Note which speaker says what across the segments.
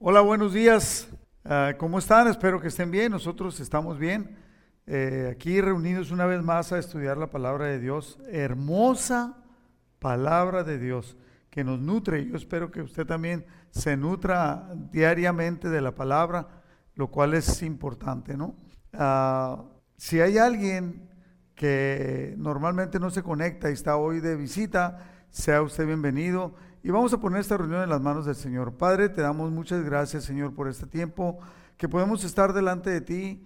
Speaker 1: Hola, buenos días. Ah, ¿Cómo están? Espero que estén bien. Nosotros estamos bien. Eh, aquí reunidos una vez más a estudiar la palabra de Dios. Hermosa palabra de Dios que nos nutre. Yo espero que usted también se nutra diariamente de la palabra, lo cual es importante, ¿no? Ah, si hay alguien que normalmente no se conecta y está hoy de visita, sea usted bienvenido. Y vamos a poner esta reunión en las manos del Señor. Padre, te damos muchas gracias, Señor, por este tiempo que podemos estar delante de ti.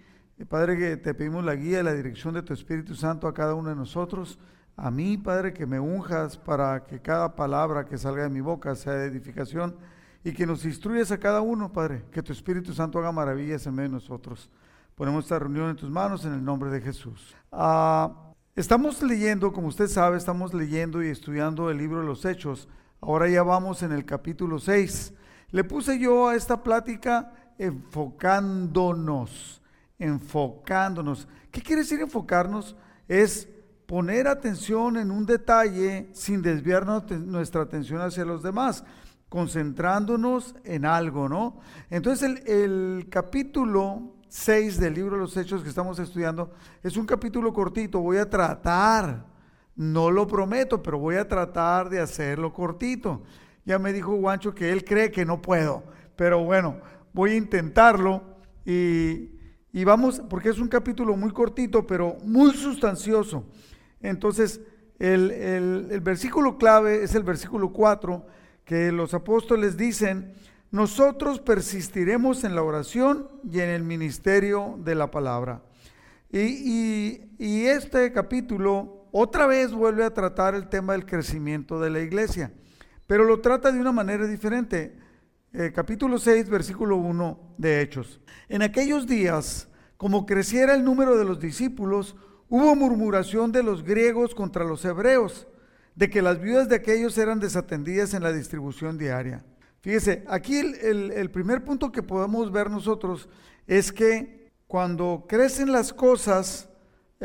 Speaker 1: Padre, que te pedimos la guía y la dirección de tu Espíritu Santo a cada uno de nosotros. A mí, Padre, que me unjas para que cada palabra que salga de mi boca sea de edificación y que nos instruyas a cada uno, Padre, que tu Espíritu Santo haga maravillas en medio de nosotros. Ponemos esta reunión en tus manos en el nombre de Jesús. Ah, estamos leyendo, como usted sabe, estamos leyendo y estudiando el libro de los Hechos. Ahora ya vamos en el capítulo 6. Le puse yo a esta plática enfocándonos, enfocándonos. ¿Qué quiere decir enfocarnos? Es poner atención en un detalle sin desviar nuestra atención hacia los demás, concentrándonos en algo, ¿no? Entonces el, capítulo 6 del libro de los Hechos que estamos estudiando es un capítulo cortito. Voy a tratar no lo prometo, pero voy a tratar de hacerlo cortito. Ya me dijo Guancho que él cree que no puedo, pero bueno, voy a intentarlo y, vamos, porque es un capítulo muy cortito, pero muy sustancioso. Entonces, el, el versículo clave es el versículo 4, que los apóstoles dicen, nosotros persistiremos en la oración y en el ministerio de la palabra. Y, y, este capítulo otra vez vuelve a tratar el tema del crecimiento de la iglesia, pero lo trata de una manera diferente. Eh, capítulo 6, versículo 1 de Hechos. En aquellos días, como creciera el número de los discípulos, hubo murmuración de los griegos contra los hebreos, de que las viudas de aquellos eran desatendidas en la distribución diaria. Fíjese, aquí el primer punto que podemos ver nosotros es que cuando crecen las cosas,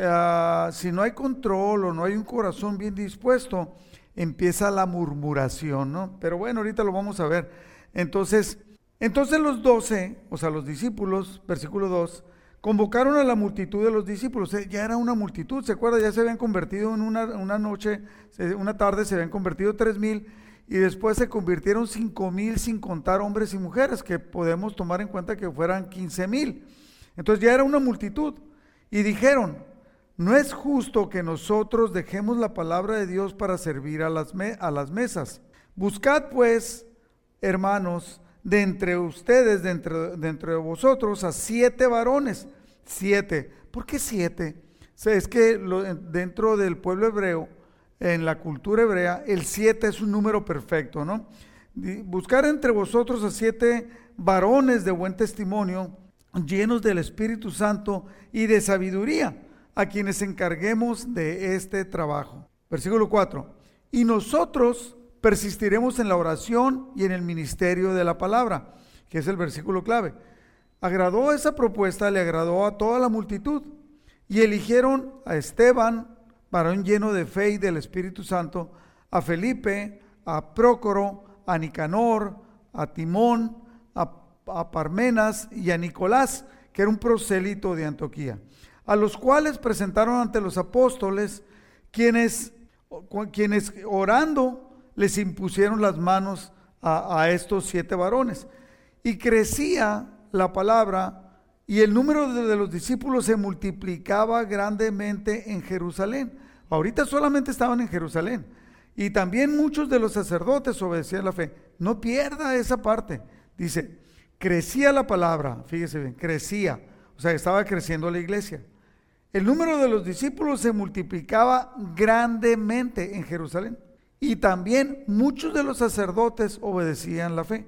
Speaker 1: eh, si no hay control o no hay un corazón bien dispuesto, empieza la murmuración, ¿no? Pero bueno, ahorita lo vamos a ver. Entonces, entonces los doce, o sea, los discípulos, versículo 2, convocaron a la multitud de los discípulos. Eh, ya era una multitud, ¿se acuerda? Ya se habían convertido en una, una noche, una tarde se habían convertido tres mil y después se convirtieron cinco mil sin contar hombres y mujeres, que podemos tomar en cuenta que fueran quince mil. Entonces ya era una multitud. Y dijeron, no es justo que nosotros dejemos la palabra de Dios para servir a las, a las mesas. Buscad pues, hermanos, de entre ustedes, de entre, de entre vosotros, a siete varones. Siete. ¿Por qué siete? Es que dentro del pueblo hebreo, en la cultura hebrea, el siete es un número perfecto, ¿no? Buscar entre vosotros a siete varones de buen testimonio llenos del Espíritu Santo y de sabiduría, a quienes encarguemos de este trabajo. Versículo 4. Y nosotros persistiremos en la oración y en el ministerio de la palabra, que es el versículo clave. Agradó esa propuesta, le agradó a toda la multitud, y eligieron a Esteban, varón lleno de fe y del Espíritu Santo, a Felipe, a Prócoro, a Nicanor, a Timón, a Parmenas y a Nicolás, que era un prosélito de Antioquía, a los cuales presentaron ante los apóstoles, quienes, quienes orando les impusieron las manos a, a estos siete varones. Y crecía la palabra y el número de, los discípulos se multiplicaba grandemente en Jerusalén. Ahorita solamente estaban en Jerusalén. Y también muchos de los sacerdotes obedecían la fe. No pierda esa parte. Dice, Crecía la palabra, fíjese bien, crecía, o sea, estaba creciendo la iglesia. El número de los discípulos se multiplicaba grandemente en Jerusalén. Y también muchos de los sacerdotes obedecían la fe.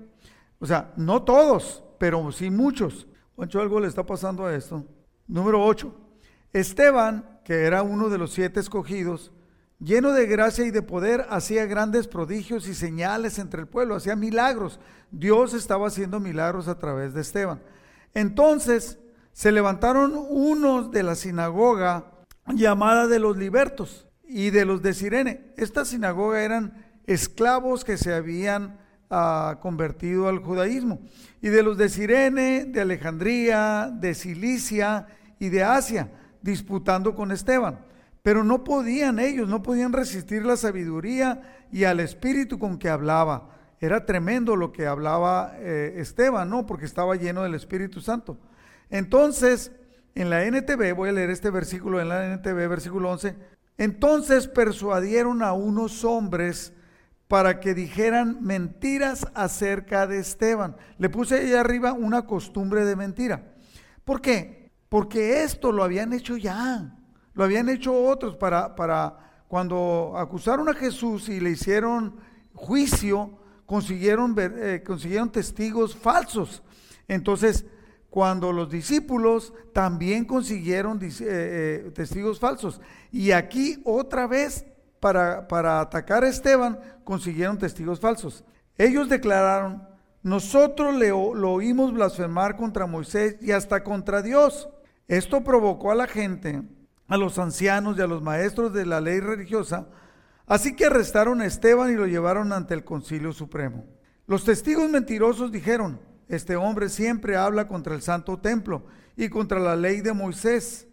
Speaker 1: O sea, no todos, pero sí muchos. Juancho, algo le está pasando a esto. Número 8. Esteban, que era uno de los siete escogidos, lleno de gracia y de poder, hacía grandes prodigios y señales entre el pueblo, hacía milagros. Dios estaba haciendo milagros a través de Esteban. Entonces se levantaron unos de la sinagoga llamada de los libertos y de los de Sirene. Esta sinagoga eran esclavos que se habían ah, convertido al judaísmo, y de los de Sirene, de Alejandría, de Cilicia y de Asia, disputando con Esteban. Pero no podían ellos, no podían resistir la sabiduría y al espíritu con que hablaba. Era tremendo lo que hablaba eh, Esteban, ¿no? Porque estaba lleno del Espíritu Santo. Entonces, en la NTV, voy a leer este versículo en la NTV, versículo 11. Entonces persuadieron a unos hombres para que dijeran mentiras acerca de Esteban. Le puse ahí arriba una costumbre de mentira. ¿Por qué? Porque esto lo habían hecho ya. Lo habían hecho otros para, para cuando acusaron a Jesús y le hicieron juicio, consiguieron, eh, consiguieron testigos falsos. Entonces, cuando los discípulos también consiguieron eh, eh, testigos falsos. Y aquí otra vez, para, para atacar a Esteban, consiguieron testigos falsos. Ellos declararon, nosotros le, lo oímos blasfemar contra Moisés y hasta contra Dios. Esto provocó a la gente a los ancianos y a los maestros de la ley religiosa, así que arrestaron a Esteban y lo llevaron ante el concilio supremo. Los testigos mentirosos dijeron, este hombre siempre habla contra el santo templo y contra la ley de Moisés.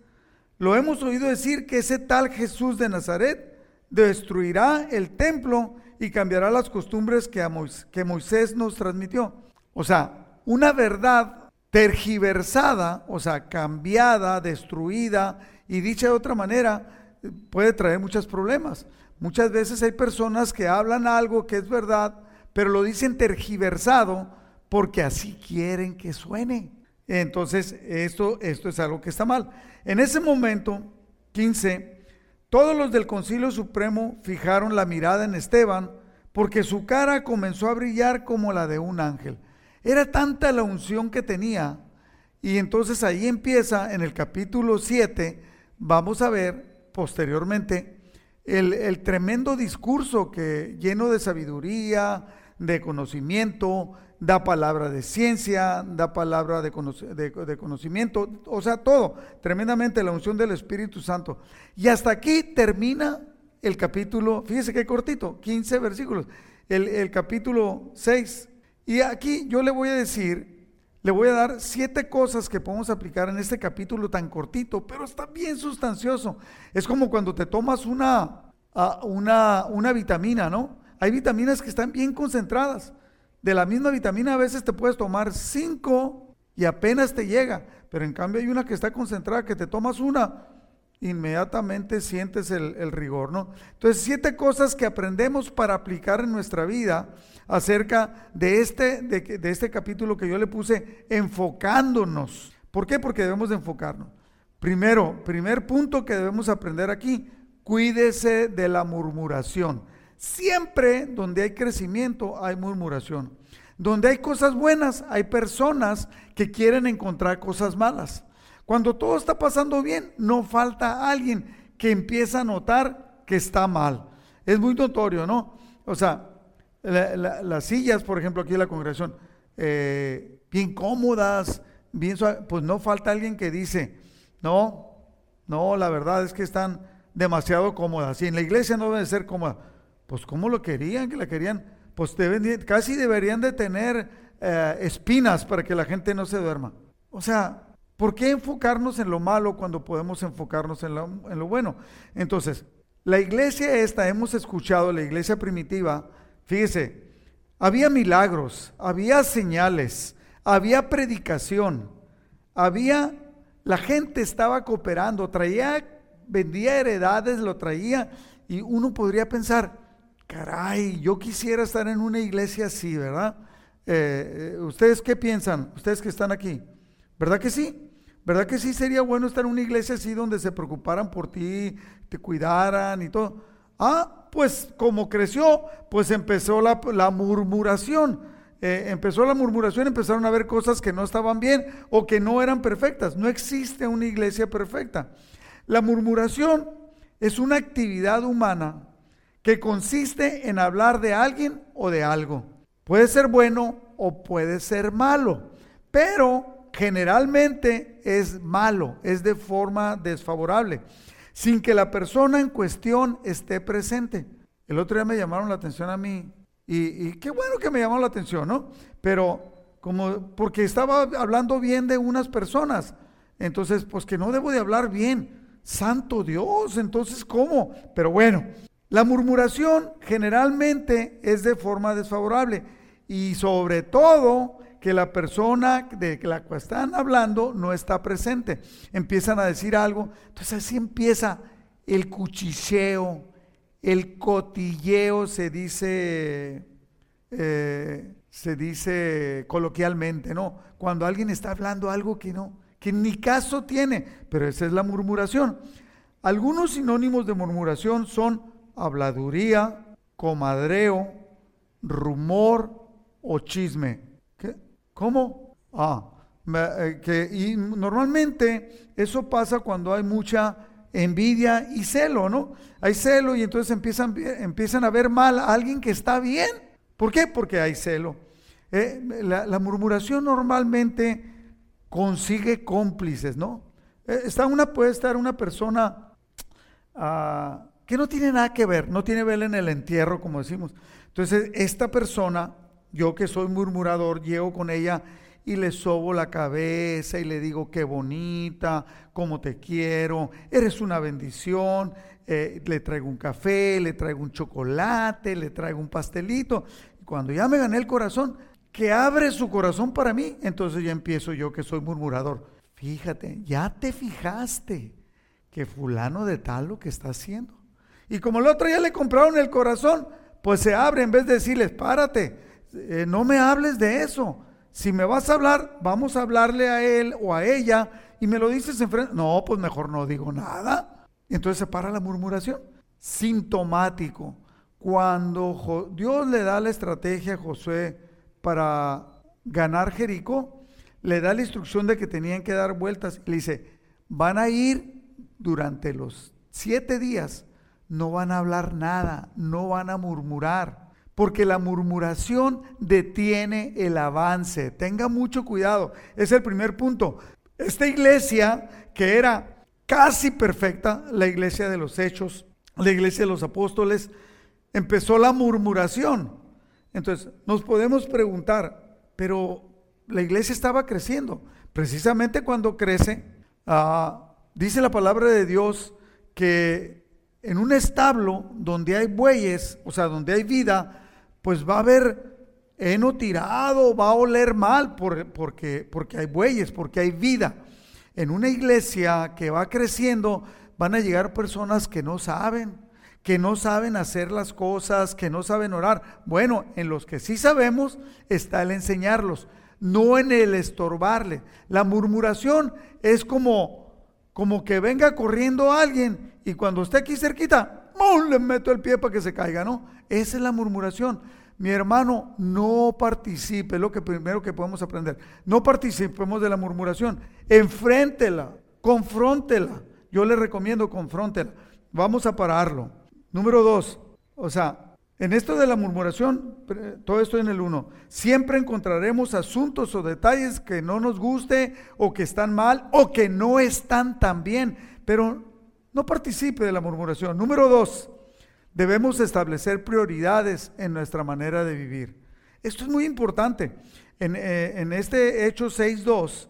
Speaker 1: Lo hemos oído decir que ese tal Jesús de Nazaret destruirá el templo y cambiará las costumbres que, Moisés, Moisés nos transmitió. O sea, una verdad tergiversada, o sea, cambiada, destruida y dicha de otra manera, puede traer muchos problemas. Muchas veces hay personas que hablan algo que es verdad, pero lo dicen tergiversado porque así quieren que suene. Entonces, esto, esto es algo que está mal. En ese momento, 15, todos los del Concilio Supremo fijaron la mirada en Esteban porque su cara comenzó a brillar como la de un ángel. Era tanta la unción que tenía. Y entonces ahí empieza en el capítulo 7 vamos a ver posteriormente el, tremendo discurso que lleno de sabiduría, de conocimiento, da palabra de ciencia, da palabra de, de, conocimiento, o sea, todo, tremendamente la unción del Espíritu Santo. Y hasta aquí termina el capítulo, fíjese qué cortito, 15 versículos, el, el capítulo 6. Y aquí yo le voy a decir le voy a dar siete cosas que podemos aplicar en este capítulo tan cortito, pero está bien sustancioso. Es como cuando te tomas una, una, una vitamina, ¿no? Hay vitaminas que están bien concentradas. De la misma vitamina a veces te puedes tomar cinco y apenas te llega, pero en cambio hay una que está concentrada, que te tomas una, inmediatamente sientes el, rigor, ¿no? Entonces, siete cosas que aprendemos para aplicar en nuestra vida acerca de este, de, este capítulo que yo le puse, enfocándonos. ¿Por qué? Porque debemos de enfocarnos. Primero, primer punto que debemos aprender aquí, cuídese de la murmuración. Siempre donde hay crecimiento hay murmuración. Donde hay cosas buenas, hay personas que quieren encontrar cosas malas. Cuando todo está pasando bien, no falta alguien que empieza a notar que está mal. Es muy notorio, ¿no? O sea, las sillas, por ejemplo, aquí en la congregación, eh, bien cómodas, bien pues no falta alguien que dice, no, no, la verdad es que están demasiado cómodas. Y en la iglesia no deben ser cómodas. Pues ¿cómo lo querían? Que la querían, pues casi deberían de tener eh, espinas para que la gente no se duerma. O sea, ¿por qué enfocarnos en lo malo cuando podemos enfocarnos en lo, en lo bueno? Entonces, la iglesia esta, hemos escuchado, la iglesia primitiva, Fíjese, había milagros, había señales, había predicación, había, la gente estaba cooperando, traía, vendía heredades, lo traía, y uno podría pensar, caray, yo quisiera estar en una iglesia así, ¿verdad? Eh, eh, ¿Ustedes qué piensan? Ustedes que están aquí, ¿verdad que sí? ¿Verdad que sí sería bueno estar en una iglesia así donde se preocuparan por ti, te cuidaran y todo? Ah, pues como creció, pues empezó la, murmuración. Eh, empezó la murmuración, empezaron a ver cosas que no estaban bien o que no eran perfectas. No existe una iglesia perfecta. La murmuración es una actividad humana que consiste en hablar de alguien o de algo. Puede ser bueno o puede ser malo, pero generalmente es malo, es de forma desfavorable sin que la persona en cuestión esté presente. El otro día me llamaron la atención a mí Y, qué bueno que me llamó la atención, ¿no? Pero como porque estaba hablando bien de unas personas. Entonces, pues que no debo de hablar bien. Santo Dios, entonces, ¿cómo? Pero bueno, la murmuración generalmente es de forma desfavorable y sobre todo que la persona de la que están hablando no está presente. Empiezan a decir algo, entonces así empieza el cuchicheo, el cotilleo, se dice, eh, se dice coloquialmente, ¿no? Cuando alguien está hablando algo que no, que ni caso tiene, pero esa es la murmuración. Algunos sinónimos de murmuración son habladuría, comadreo, rumor o chisme. ¿Cómo? Ah, eh, que, y normalmente eso pasa cuando hay mucha envidia y celo, ¿no? Hay celo y entonces empiezan, empiezan a ver mal a alguien que está bien. ¿Por qué? Porque hay celo. Eh, la, murmuración normalmente consigue cómplices, ¿no? Eh, está una, puede estar una persona ah, que no tiene nada que ver, no tiene vela en el entierro, como decimos. Entonces, esta persona, yo que soy murmurador, llego con ella y le sobo la cabeza y le digo qué bonita, cómo te quiero, eres una bendición, eh, le traigo un café, le traigo un chocolate, le traigo un pastelito. Cuando ya me gané el corazón, que abre su corazón para mí, entonces ya empiezo yo que soy murmurador. Fíjate, ya te fijaste que fulano de tal lo que está haciendo. Y como el otro ya le compraron el corazón, pues se abre en vez de decirles, párate, eh, no me hables de eso. Si me vas a hablar, vamos a hablarle a él o a ella y me lo dices enfrente. No, pues mejor no digo nada. entonces se para la murmuración. Sintomático. Cuando Dios le da la estrategia a Josué para ganar Jericó, le da la instrucción de que tenían que dar vueltas. Le dice, van a ir durante los siete días, no van a hablar nada, no van a murmurar porque la murmuración detiene el avance. Tenga mucho cuidado. Es el primer punto. Esta iglesia, que era casi perfecta, la iglesia de los hechos, la iglesia de los apóstoles, empezó la murmuración. Entonces, nos podemos preguntar, pero la iglesia estaba creciendo. Precisamente cuando crece, ah, dice la palabra de Dios que en un establo donde hay bueyes, o sea, donde hay vida, pues va a haber heno tirado, va a oler mal porque, porque hay bueyes, porque hay vida. En una iglesia que va creciendo van a llegar personas que no saben, que no saben hacer las cosas, que no saben orar. Bueno, en los que sí sabemos está el enseñarlos, no en el estorbarle. La murmuración es como, como que venga corriendo alguien y cuando esté aquí cerquita, le meto el pie para que se caiga, ¿no? Esa es la murmuración. Mi hermano, no participe, es lo que primero que podemos aprender. No participemos de la murmuración. Enfréntela, confróntela. Yo le recomiendo confróntela. Vamos a pararlo. Número dos, o sea, en esto de la murmuración, todo esto en el uno, siempre encontraremos asuntos o detalles que no nos guste o que están mal o que no están tan bien, pero no participe de la murmuración. Número dos, debemos establecer prioridades en nuestra manera de vivir. Esto es muy importante. En, eh, este Hecho 6.2,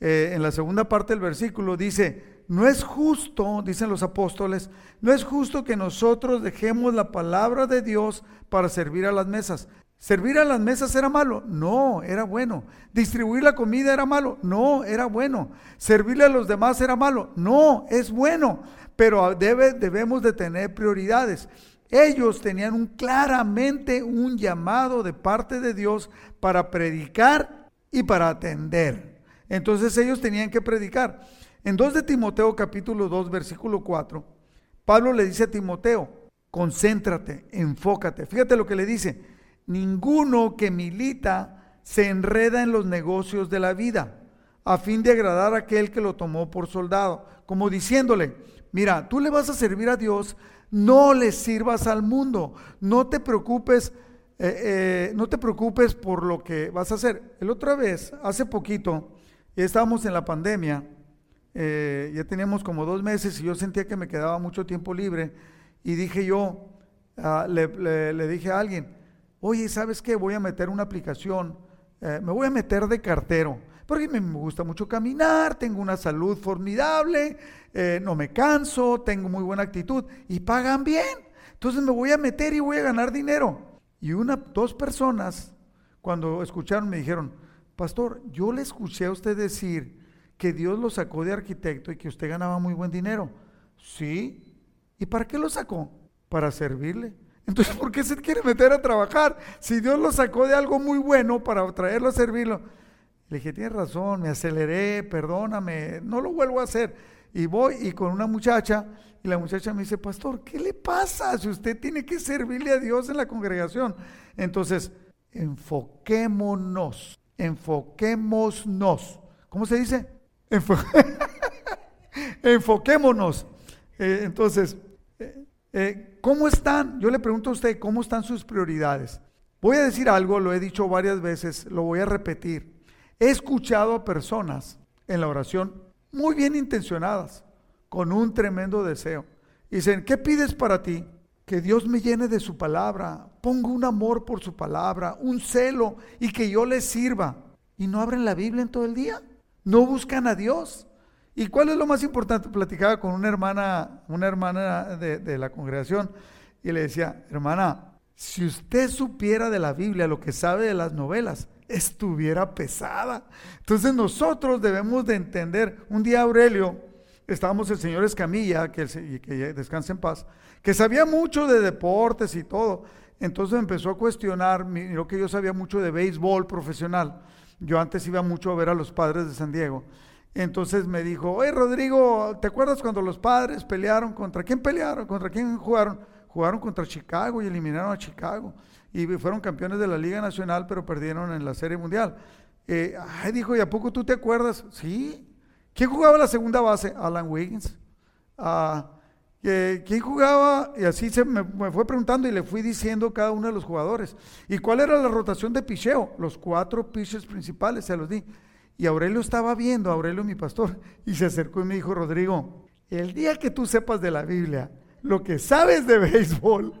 Speaker 1: eh, en la segunda parte del versículo, dice, no es justo, dicen los apóstoles, no es justo que nosotros dejemos la palabra de Dios para servir a las mesas. ¿Servir a las mesas era malo? No, era bueno. ¿Distribuir la comida era malo? No, era bueno. ¿Servirle a los demás era malo? No, es bueno. Pero debe, debemos de tener prioridades. Ellos tenían claramente un llamado de parte de Dios para predicar y para atender. Entonces ellos tenían que predicar. En 2 de Timoteo capítulo 2 versículo 4, Pablo le dice a Timoteo, concéntrate, enfócate. Fíjate lo que le dice ninguno que milita se enreda en los negocios de la vida, a fin de agradar a aquel que lo tomó por soldado, como diciéndole, mira, tú le vas a servir a Dios, no le sirvas al mundo, no te preocupes, eh, eh, no te preocupes por lo que vas a hacer. El otra vez, hace poquito, estábamos en la pandemia, eh, ya teníamos como dos meses y yo sentía que me quedaba mucho tiempo libre y dije yo, ah, le dije a alguien, oye, ¿sabes qué? Voy a meter una aplicación, me voy a meter de cartero, porque me gusta mucho caminar, tengo una salud formidable, eh, no me canso, tengo muy buena actitud y pagan bien. Entonces me voy a meter y voy a ganar dinero. Y una, dos personas, cuando escucharon, me dijeron, pastor, yo le escuché a usted decir que Dios lo sacó de arquitecto y que usted ganaba muy buen dinero. Sí. ¿Y para qué lo sacó? Para servirle. Entonces, ¿por qué se quiere meter a trabajar? Si Dios lo sacó de algo muy bueno para traerlo a servirlo. Le dije, tienes razón, me aceleré, perdóname, no lo vuelvo a hacer. Y voy y con una muchacha, y la muchacha me dice, pastor, ¿qué le pasa si usted tiene que servirle a Dios en la congregación? Entonces, enfoquémonos, enfoquémonos. ¿Cómo se dice? enfoquémonos. Eh, entonces, eh, eh, ¿cómo están? Yo le pregunto a usted, ¿cómo están sus prioridades? Voy a decir algo, lo he dicho varias veces, lo voy a repetir. He escuchado a personas en la oración muy bien intencionadas, con un tremendo deseo. Dicen, ¿qué pides para ti? Que Dios me llene de su palabra, ponga un amor por su palabra, un celo y que yo les sirva. ¿Y no abren la Biblia en todo el día? ¿No buscan a Dios? ¿Y cuál es lo más importante? Platicaba con una hermana, una hermana de, de la congregación y le decía, hermana, si usted supiera de la Biblia lo que sabe de las novelas, estuviera pesada. Entonces nosotros debemos de entender, un día Aurelio, estábamos el señor Escamilla, que, que descanse en paz, que sabía mucho de deportes y todo. Entonces empezó a cuestionar, miró que yo sabía mucho de béisbol profesional. Yo antes iba mucho a ver a los padres de San Diego. Entonces me dijo, oye Rodrigo, ¿te acuerdas cuando los padres pelearon? ¿Contra quién pelearon? ¿Contra quién jugaron? Jugaron contra Chicago y eliminaron a Chicago. Y fueron campeones de la Liga Nacional, pero perdieron en la Serie Mundial. Eh, ay, dijo, ¿y a poco tú te acuerdas? Sí. ¿Quién jugaba la segunda base? Alan Wiggins. Ah, ¿Quién jugaba? Y así se me, fue preguntando y le fui diciendo cada uno de los jugadores. ¿Y cuál era la rotación de picheo? Los cuatro pitchers principales, se los di. Y Aurelio estaba viendo, Aurelio mi pastor, y se acercó y me dijo, Rodrigo, el día que tú sepas de la Biblia, lo que sabes de béisbol,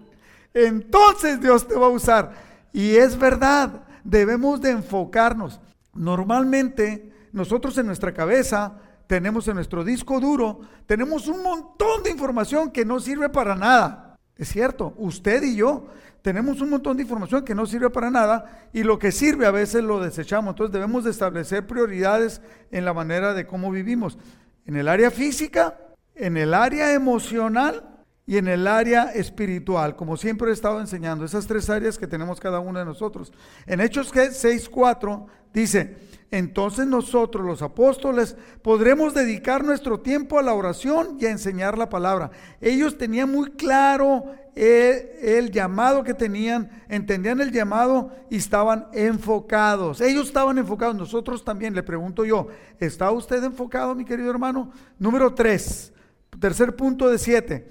Speaker 1: entonces Dios te va a usar. Y es verdad, debemos de enfocarnos. Normalmente nosotros en nuestra cabeza tenemos en nuestro disco duro, tenemos un montón de información que no sirve para nada. Es cierto, usted y yo tenemos un montón de información que no sirve para nada y lo que sirve a veces lo desechamos. Entonces debemos de establecer prioridades en la manera de cómo vivimos. En el área física, en el área emocional y en el área espiritual, como siempre he estado enseñando, esas tres áreas que tenemos cada uno de nosotros. En Hechos 6.4 dice, entonces nosotros los apóstoles podremos dedicar nuestro tiempo a la oración y a enseñar la palabra. Ellos tenían muy claro el, el, llamado que tenían, entendían el llamado y estaban enfocados. Ellos estaban enfocados, nosotros también. Le pregunto yo, ¿está usted enfocado, mi querido hermano? Número tres, tercer punto de siete.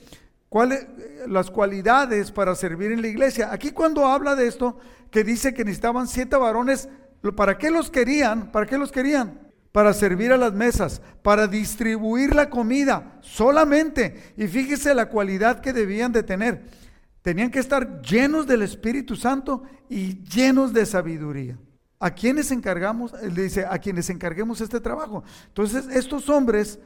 Speaker 1: ¿Cuáles las cualidades para servir en la iglesia? Aquí cuando habla de esto, que dice que necesitaban siete varones, ¿para qué los querían? ¿Para qué los querían? Para servir a las mesas, para distribuir la comida solamente. Y fíjese la cualidad que debían de tener. Tenían que estar llenos del Espíritu Santo y llenos de sabiduría. ¿A quiénes encargamos? Él dice, a quienes encarguemos este trabajo. Entonces, estos hombres,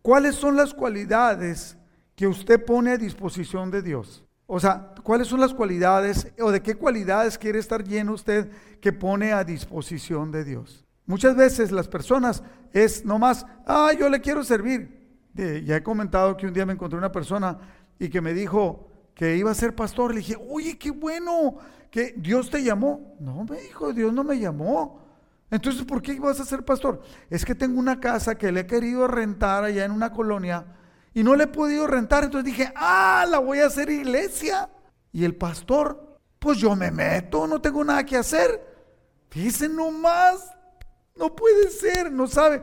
Speaker 1: ¿cuáles son las cualidades que usted pone a disposición de Dios. O sea, ¿cuáles son las cualidades o de qué cualidades quiere estar lleno usted que pone a disposición de Dios? Muchas veces las personas es nomás, ah, yo le quiero servir. ya he comentado que un día me encontré una persona y que me dijo que iba a ser pastor. Le dije, oye, qué bueno, que Dios te llamó. No, me dijo, Dios no me llamó. Entonces, ¿por qué ibas a ser pastor? Es que tengo una casa que le he querido rentar allá en una colonia y no le he podido rentar. Entonces dije, ah, la voy a hacer iglesia. Y el pastor, pues yo me meto, no tengo nada que hacer. Fíjense nomás, no puede ser, no sabe,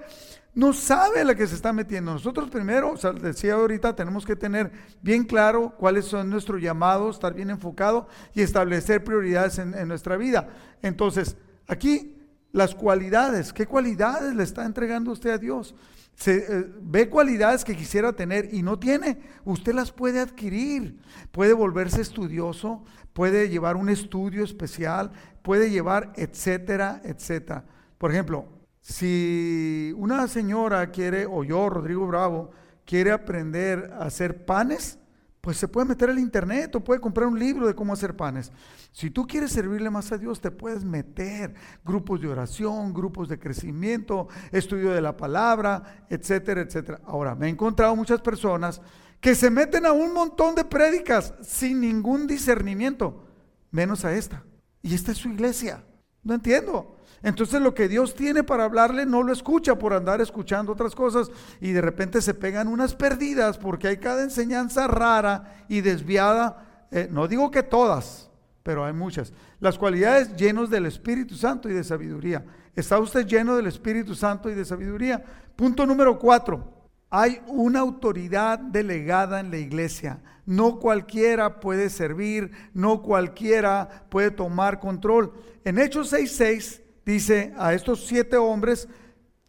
Speaker 1: no sabe la que se está metiendo. Nosotros primero, o decía ahorita, tenemos que tener bien claro cuáles son nuestros llamados, estar bien enfocado y establecer prioridades en nuestra vida. Entonces, aquí las cualidades. ¿Qué cualidades le está entregando usted a Dios? Se, eh, ve cualidades que quisiera tener y no tiene, usted las puede adquirir. Puede volverse estudioso, puede llevar un estudio especial, puede llevar, etcétera, etcétera. Por ejemplo, si una señora quiere, o yo, Rodrigo Bravo, quiere aprender a hacer panes, pues se puede meter al internet o puede comprar un libro de cómo hacer panes. Si tú quieres servirle más a Dios, te puedes meter grupos de oración, grupos de crecimiento, estudio de la palabra, etcétera, etcétera. Ahora, me he encontrado muchas personas que se meten a un montón de prédicas sin ningún discernimiento, menos a esta. Y esta es su iglesia. No entiendo. Entonces lo que Dios tiene para hablarle no lo escucha por andar escuchando otras cosas y de repente se pegan unas perdidas porque hay cada enseñanza rara y desviada. Eh, no digo que todas, pero hay muchas. Las cualidades llenos del Espíritu Santo y de sabiduría. ¿Está usted lleno del Espíritu Santo y de sabiduría? Punto número cuatro. Hay una autoridad delegada en la iglesia. No cualquiera puede servir, no cualquiera puede tomar control. En Hechos 6:6 dice, a estos siete hombres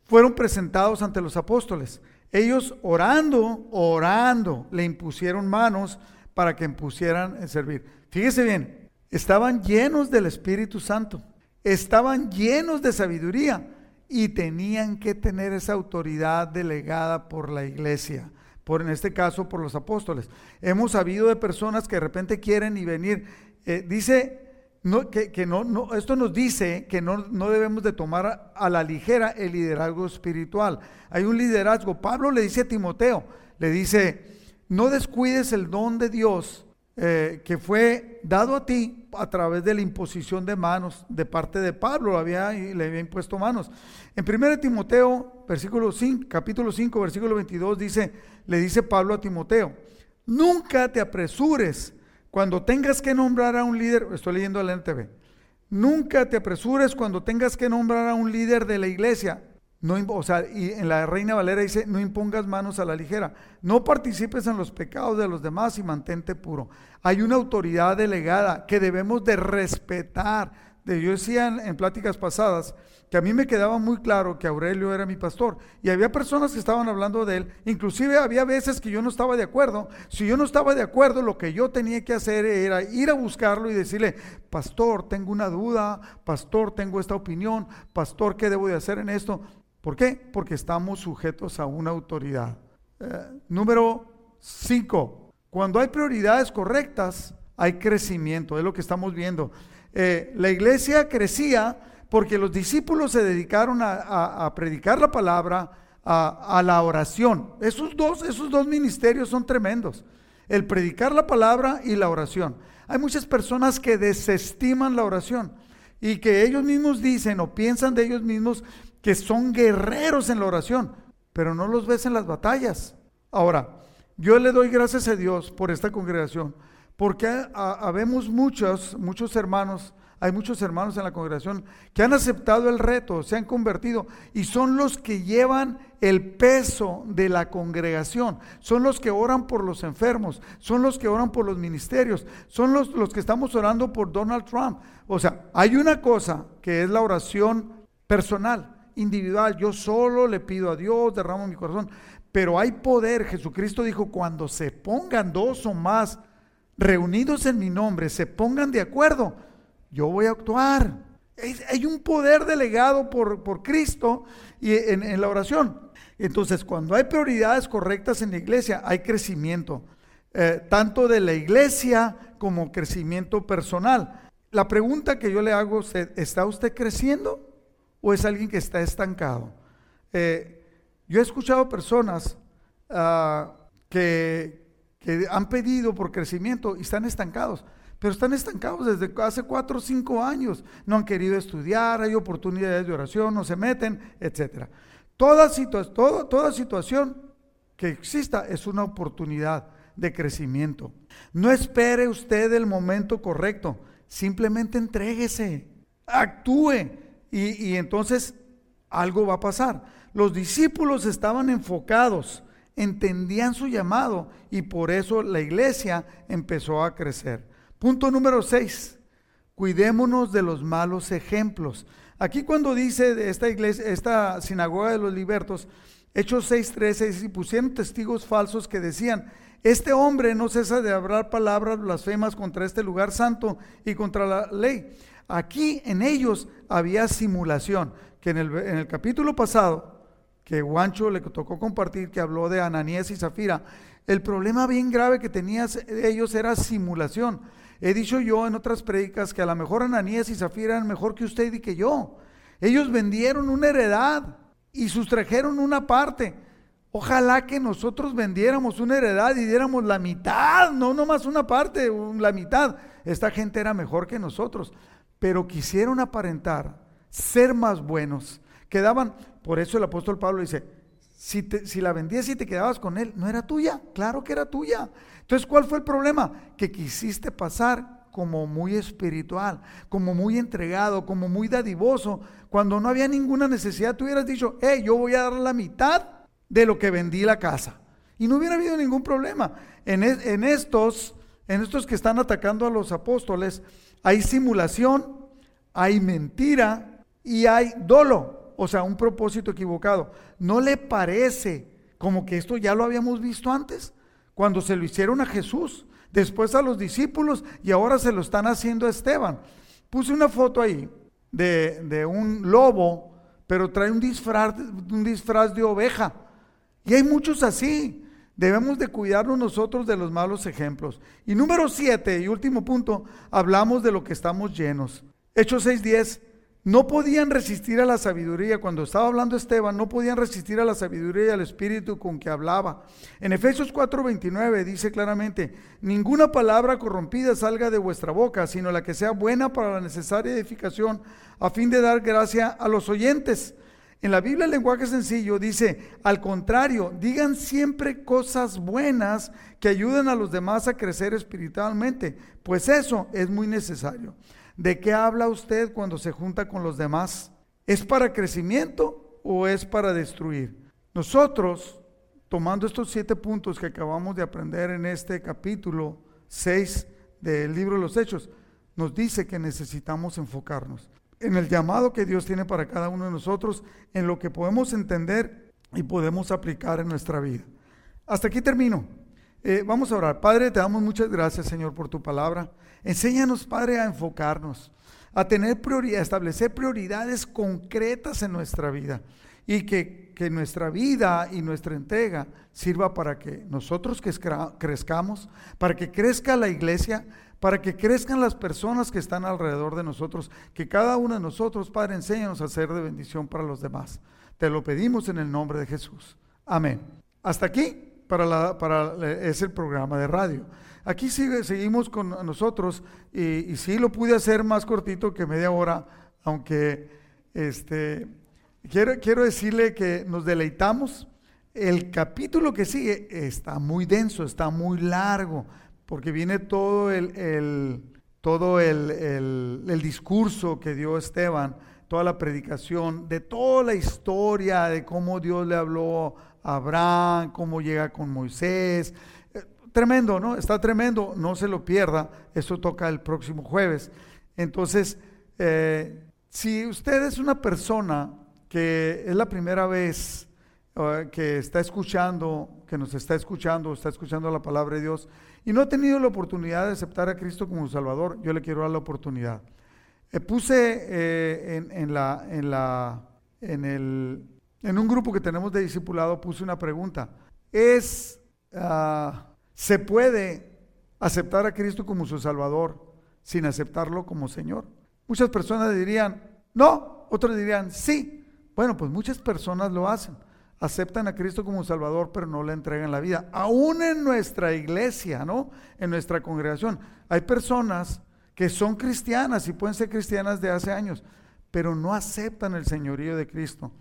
Speaker 1: fueron presentados ante los apóstoles. Ellos orando, orando, le impusieron manos para que impusieran el servir. Fíjese bien, estaban llenos del Espíritu Santo, estaban llenos de sabiduría y tenían que tener esa autoridad delegada por la iglesia, por en este caso por los apóstoles. Hemos sabido de personas que de repente quieren y venir. Eh, dice no, que, no, esto nos dice que no, no, debemos de tomar a la ligera el liderazgo espiritual. Hay un liderazgo. Pablo le dice a Timoteo, le dice, no descuides el don de Dios eh, que fue dado a ti a través de la imposición de manos de parte de Pablo, había, le había impuesto manos. En 1 Timoteo, versículo 5, capítulo 5, versículo 22, dice, le dice Pablo a Timoteo, nunca te apresures cuando tengas que nombrar a un líder, estoy leyendo la NTV, nunca te apresures cuando tengas que nombrar a un líder de la iglesia. No, o sea, y en la Reina Valera dice, no impongas manos a la ligera, no participes en los pecados de los demás y mantente puro. Hay una autoridad delegada que debemos de respetar. Yo decía en pláticas pasadas que a mí me quedaba muy claro que Aurelio era mi pastor. Y había personas que estaban hablando de él. Inclusive había veces que yo no estaba de acuerdo. Si yo no estaba de acuerdo, lo que yo tenía que hacer era ir a buscarlo y decirle, pastor, tengo una duda, pastor, tengo esta opinión, pastor, ¿qué debo de hacer en esto? ¿Por qué? Porque estamos sujetos a una autoridad. Eh, número 5. Cuando hay prioridades correctas, hay crecimiento. Es lo que estamos viendo. Eh, la iglesia crecía porque los discípulos se dedicaron a, predicar la palabra, a, la oración. Esos dos, esos dos ministerios son tremendos. El predicar la palabra y la oración. Hay muchas personas que desestiman la oración y que ellos mismos dicen o piensan de ellos mismos que son guerreros en la oración, pero no los ves en las batallas. Ahora, yo le doy gracias a Dios por esta congregación, porque habemos muchos, muchos hermanos hay muchos hermanos en la congregación que han aceptado el reto, se han convertido y son los que llevan el peso de la congregación, son los que oran por los enfermos, son los que oran por los ministerios, son los, los que estamos orando por Donald Trump. O sea, hay una cosa que es la oración personal, individual. Yo solo le pido a Dios, derramo mi corazón, pero hay poder. Jesucristo dijo, cuando se pongan dos o más reunidos en mi nombre, se pongan de acuerdo yo voy a actuar. Hay un poder delegado por, por Cristo y en, la oración. Entonces, cuando hay prioridades correctas en la iglesia, hay crecimiento, eh, tanto de la iglesia como crecimiento personal. La pregunta que yo le hago a usted, ¿está usted creciendo o es alguien que está estancado? Eh, yo he escuchado personas ah, que, que han pedido por crecimiento y están estancados pero están estancados desde hace cuatro o cinco años. No han querido estudiar, hay oportunidades de oración, no se meten, etc. Toda, situación que exista es una oportunidad de crecimiento. No espere usted el momento correcto, simplemente entréguese, actúe y entonces algo va a pasar. Los discípulos estaban enfocados, entendían su llamado y por eso la iglesia empezó a crecer. Punto número 6. cuidémonos de los malos ejemplos. Aquí cuando dice esta iglesia, esta sinagoga de los libertos, Hechos 6:13, y pusieron testigos falsos que decían, este hombre no cesa de hablar palabras blasfemas contra este lugar santo y contra la ley. Aquí en ellos había simulación, que en el, en el capítulo pasado, que Guancho le tocó compartir, que habló de Ananías y Zafira, el problema bien grave que tenían ellos era simulación. He dicho yo en otras predicas que a lo mejor Ananías y Zafira eran mejor que usted y que yo. Ellos vendieron una heredad y sustrajeron una parte. Ojalá que nosotros vendiéramos una heredad y diéramos la mitad, no nomás una parte, la mitad. Esta gente era mejor que nosotros, pero quisieron aparentar ser más buenos. Quedaban, por eso el apóstol Pablo dice, si, si la vendías y te quedabas con él, no era tuya, claro que era tuya. Entonces, ¿cuál fue el problema? Que quisiste pasar como muy espiritual, como muy entregado, como muy dadivoso, cuando no había ninguna necesidad, tú hubieras dicho, hey, yo voy a dar la mitad de lo que vendí la casa. Y no hubiera habido ningún problema. En, en estos, en estos que están atacando a los apóstoles, hay simulación, hay mentira y hay dolo o sea, un propósito equivocado. ¿No le parece como que esto ya lo habíamos visto antes? Cuando se lo hicieron a Jesús, después a los discípulos y ahora se lo están haciendo a Esteban. Puse una foto ahí de, un lobo, pero trae un disfraz, un disfraz de oveja. Y hay muchos así. Debemos de cuidarnos nosotros de los malos ejemplos. Y número siete, y último punto, hablamos de lo que estamos llenos. Hechos 6.10, no podían resistir a la sabiduría. Cuando estaba hablando Esteban, no podían resistir a la sabiduría y al espíritu con que hablaba. En Efesios 4:29 dice claramente, ninguna palabra corrompida salga de vuestra boca, sino la que sea buena para la necesaria edificación, a fin de dar gracia a los oyentes. En la Biblia el lenguaje sencillo dice, al contrario, digan siempre cosas buenas que ayuden a los demás a crecer espiritualmente, pues eso es muy necesario. ¿De qué habla usted cuando se junta con los demás? ¿Es para crecimiento o es para destruir? Nosotros, tomando estos siete puntos que acabamos de aprender en este capítulo 6 del libro de los Hechos, nos dice que necesitamos enfocarnos en el llamado que Dios tiene para cada uno de nosotros, en lo que podemos entender y podemos aplicar en nuestra vida. Hasta aquí termino. Eh, vamos a orar. Padre, te damos muchas gracias, Señor, por tu palabra. Enséñanos, Padre, a enfocarnos, a tener prioridad, a establecer prioridades concretas en nuestra vida y que, que nuestra vida y nuestra entrega sirva para que nosotros crezcamos, para que crezca la iglesia, para que crezcan las personas que están alrededor de nosotros, que cada uno de nosotros, Padre, enséñanos a ser de bendición para los demás. Te lo pedimos en el nombre de Jesús. Amén. Hasta aquí para, para es el programa de radio. Aquí sigue, seguimos con nosotros y, y, sí lo pude hacer más cortito que media hora, aunque este, quiero, quiero decirle que nos deleitamos. El capítulo que sigue está muy denso, está muy largo, porque viene todo el, el todo el, el, el discurso que dio Esteban, toda la predicación, de toda la historia de cómo Dios le habló Abraham, cómo llega con Moisés. Eh, tremendo, ¿no? Está tremendo, no se lo pierda. Eso toca el próximo jueves. Entonces, eh, si usted es una persona que es la primera vez eh, que está escuchando, que nos está escuchando, está escuchando la palabra de Dios y no ha tenido la oportunidad de aceptar a Cristo como Salvador, yo le quiero dar la oportunidad. puse en, la, en, la, en el en un grupo que tenemos de discipulado puse una pregunta. ¿Es, ah, se puede aceptar a Cristo como su Salvador sin aceptarlo como Señor? Muchas personas dirían, no, otros dirían, sí. Bueno, pues muchas personas lo hacen. Aceptan a Cristo como Salvador, pero no le entregan la vida. Aún en nuestra iglesia, ¿no? En nuestra congregación. Hay personas que son cristianas y pueden ser cristianas de hace años, pero no aceptan el señorío de Cristo.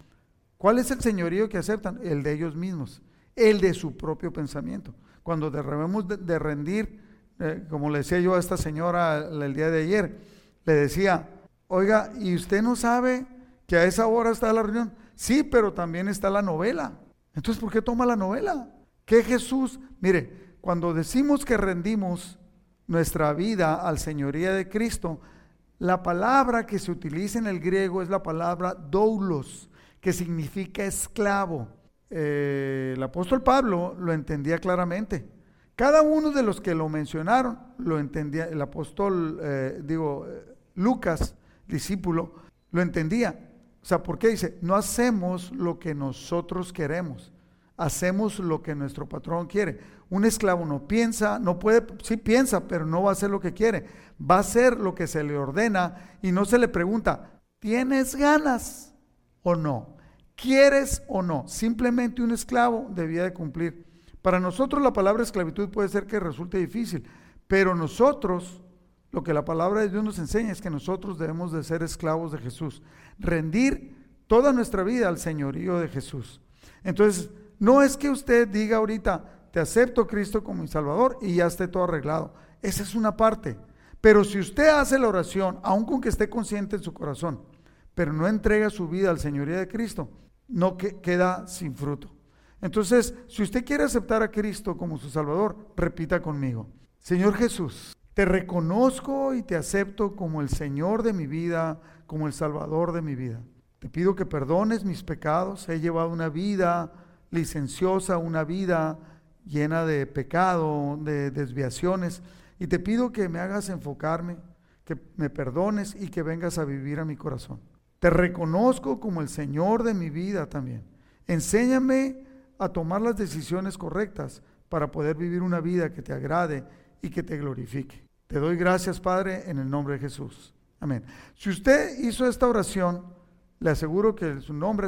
Speaker 1: ¿Cuál es el señorío que aceptan? El de ellos mismos, el de su propio pensamiento. Cuando debemos de, rendir, eh, como le decía yo a esta señora el día de ayer, le decía, oiga, ¿y usted no sabe que a esa hora está la reunión? Sí, pero también está la novela. Entonces, ¿por qué toma la novela? Que Jesús, mire, cuando decimos que rendimos nuestra vida al señoría de Cristo, La palabra que se utiliza en el griego es la palabra doulos, que significa esclavo. Eh, el apóstol Pablo lo entendía claramente. Cada uno de los que lo mencionaron lo entendía. El apóstol, eh, digo, eh, Lucas, discípulo, lo entendía. O sea, ¿por qué dice? No hacemos lo que nosotros queremos, hacemos lo que nuestro patrón quiere. Un esclavo no piensa, no puede, sí piensa, pero no va a hacer lo que quiere. Va a hacer lo que se le ordena y no se le pregunta, ¿tienes ganas o no? ¿Quieres o no? Simplemente un esclavo debía de cumplir. Para nosotros la palabra esclavitud puede ser que resulte difícil, pero nosotros lo que la palabra de Dios nos enseña es que nosotros debemos de ser esclavos de Jesús, rendir toda nuestra vida al señorío de Jesús. Entonces, no es que usted diga ahorita, te acepto Cristo como mi Salvador y ya esté todo arreglado. Esa es una parte. Pero si usted hace la oración, aun con que esté consciente en su corazón, pero no entrega su vida al señorío de Cristo, no queda sin fruto. Entonces, si usted quiere aceptar a Cristo como su Salvador, repita conmigo. Señor Jesús, te reconozco y te acepto como el Señor de mi vida, como el Salvador de mi vida. Te pido que perdones mis pecados. He llevado una vida licenciosa, una vida llena de pecado, de desviaciones. Y te pido que me hagas enfocarme, que me perdones y que vengas a vivir a mi corazón. Te reconozco como el Señor de mi vida también. Enséñame a tomar las decisiones correctas para poder vivir una vida que te agrade y que te glorifique. Te doy gracias, Padre, en el nombre de Jesús. Amén. Si usted hizo esta oración, le aseguro que su nombre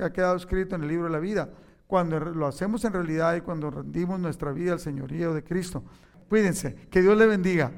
Speaker 1: ha quedado escrito en el libro de la vida. Cuando lo hacemos en realidad y cuando rendimos nuestra vida al señorío de Cristo. Cuídense. Que Dios le bendiga.